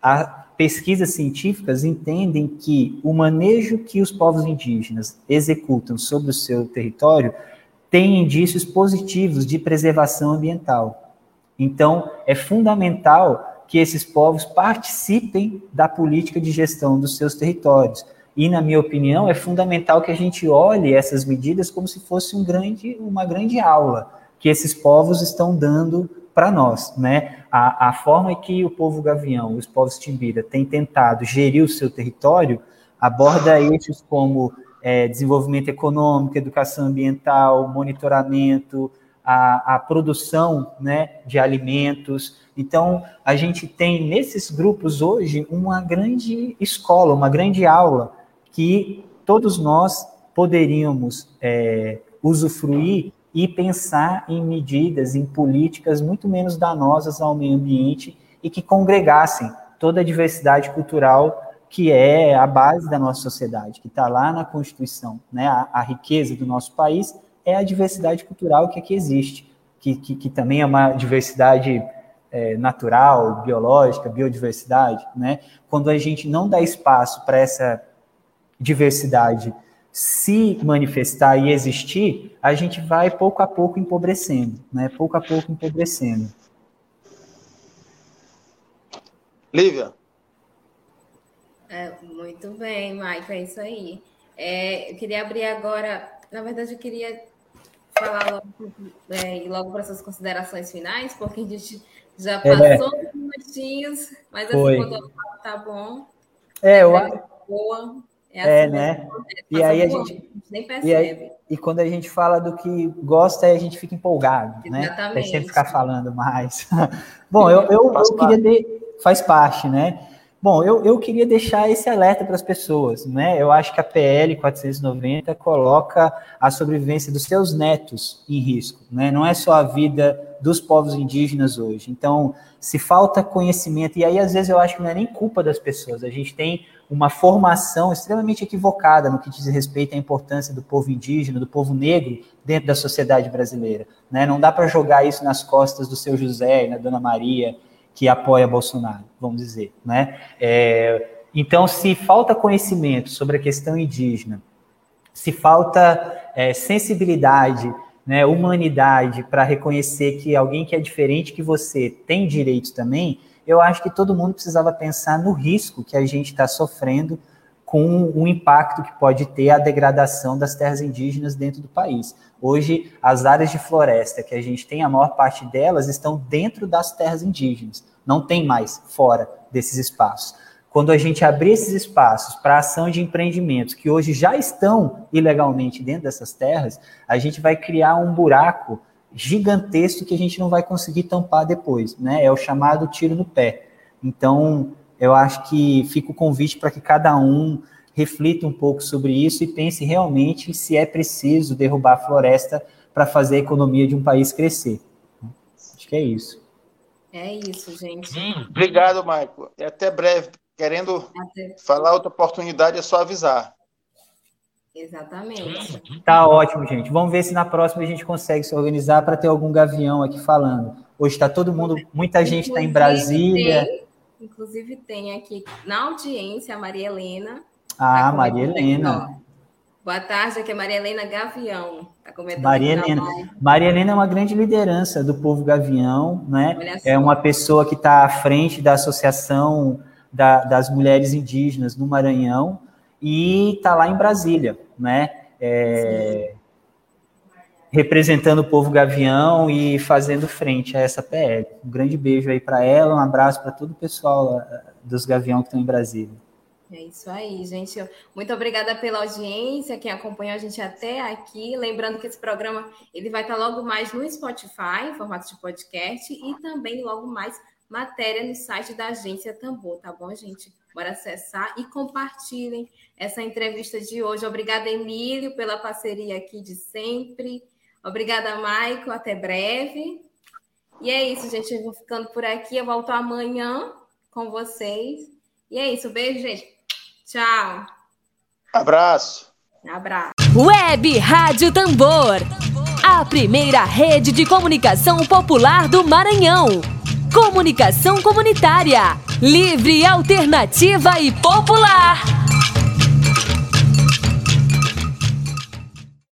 as pesquisas científicas entendem que o manejo que os povos indígenas executam sobre o seu território tem indícios positivos de preservação ambiental. Então, é fundamental que esses povos participem da política de gestão dos seus territórios e, na minha opinião, é fundamental que a gente olhe essas medidas como se fosse um grande, uma grande aula que esses povos estão dando para nós, né? A, a forma que o povo gavião, os povos timbira, têm tentado gerir o seu território aborda eixos como é, desenvolvimento econômico, educação ambiental, monitoramento, a, a, produção né, de alimentos. Então, a gente tem nesses grupos hoje uma grande escola, uma grande aula que todos nós poderíamos é, usufruir e pensar em medidas, em políticas muito menos danosas ao meio ambiente e que congregassem toda a diversidade cultural que é a base da nossa sociedade, que está lá na Constituição. Né? A, a, riqueza do nosso país é a diversidade cultural que aqui existe, que, que, que também é uma diversidade é, natural, biológica, biodiversidade. Né? Quando a gente não dá espaço para essa diversidade se manifestar e existir, a gente vai pouco a pouco empobrecendo, né? Pouco a pouco empobrecendo. Lívia. É, muito bem, Maicon, é isso aí. É, eu queria abrir agora, na verdade, eu queria falar logo, é, logo para essas considerações finais, porque a gente já é. passou é. uns minutinhos, mas assim, Foi. quando tá bom. É, eu acho. Boa. É, é assim, né? E aí a gente nem percebe. E, aí, e, quando a gente fala do que gosta, a gente fica empolgado, Exatamente. né? A gente ficar falando mais. [LAUGHS] Bom, eu, eu, eu queria de, faz parte, né? Bom, eu, eu queria deixar esse alerta para as pessoas, né? Eu acho que a PL 490 coloca a sobrevivência dos seus netos em risco, né? Não é só a vida dos povos indígenas hoje. Então, se falta conhecimento, e aí às vezes eu acho que não é nem culpa das pessoas, a gente tem uma formação extremamente equivocada no que diz respeito à importância do povo indígena, do povo negro dentro da sociedade brasileira. Né? Não dá para jogar isso nas costas do seu José e da Dona Maria, que apoia Bolsonaro, vamos dizer. Né? É, então, se falta conhecimento sobre a questão indígena, se falta é, sensibilidade, né, humanidade para reconhecer que alguém que é diferente que você tem direitos também, eu acho que todo mundo precisava pensar no risco que a gente está sofrendo com o impacto que pode ter a degradação das terras indígenas dentro do país. Hoje, as áreas de floresta que a gente tem, a maior parte delas estão dentro das terras indígenas, não tem mais fora desses espaços. quando a gente abrir esses espaços para ação de empreendimentos que hoje já estão ilegalmente dentro dessas terras, a gente vai criar um buraco gigantesco que a gente não vai conseguir tampar depois, né? É o chamado tiro no pé. Então, eu acho que fica o convite para que cada um reflita um pouco sobre isso e pense realmente se é preciso derrubar a floresta para fazer a economia de um país crescer. Acho que é isso. É isso, gente. Obrigado, Michael. E até breve. Querendo até... falar outra oportunidade, é só avisar. Exatamente. Tá ótimo, gente. Vamos ver se na próxima a gente consegue se organizar para ter algum gavião aqui falando. Hoje está todo mundo, muita gente está em Brasília. Tem, inclusive tem aqui na audiência a Maria Helena. Ah, tá Maria Helena. Boa tarde, aqui é Maria Helena Gavião. Tá comentando Maria Helena. Maria Helena é uma grande liderança do povo Gavião, né? É uma pessoa que está à frente da Associação da, das Mulheres Indígenas no Maranhão e está lá em Brasília, né? É, representando o povo Gavião e fazendo frente a essa PL. Um grande beijo aí para ela, um abraço para todo o pessoal dos Gavião que estão em Brasília. É isso aí, gente. Muito obrigada pela audiência, quem acompanhou a gente até aqui. Lembrando que esse programa ele vai estar logo mais no Spotify, em formato de podcast, e também logo mais matéria no site da Agência Tambor, tá bom, gente? Bora acessar e compartilhem essa entrevista de hoje. Obrigada, Emílio, pela parceria aqui de sempre. Obrigada, Maico. Até breve. E é isso, gente. Eu vou ficando por aqui. Eu volto amanhã com vocês. E é isso. Beijo, gente. Tchau. Abraço. Abraço. Web Rádio Tambor. A primeira rede de comunicação popular do Maranhão. Comunicação comunitária. Livre, alternativa e popular.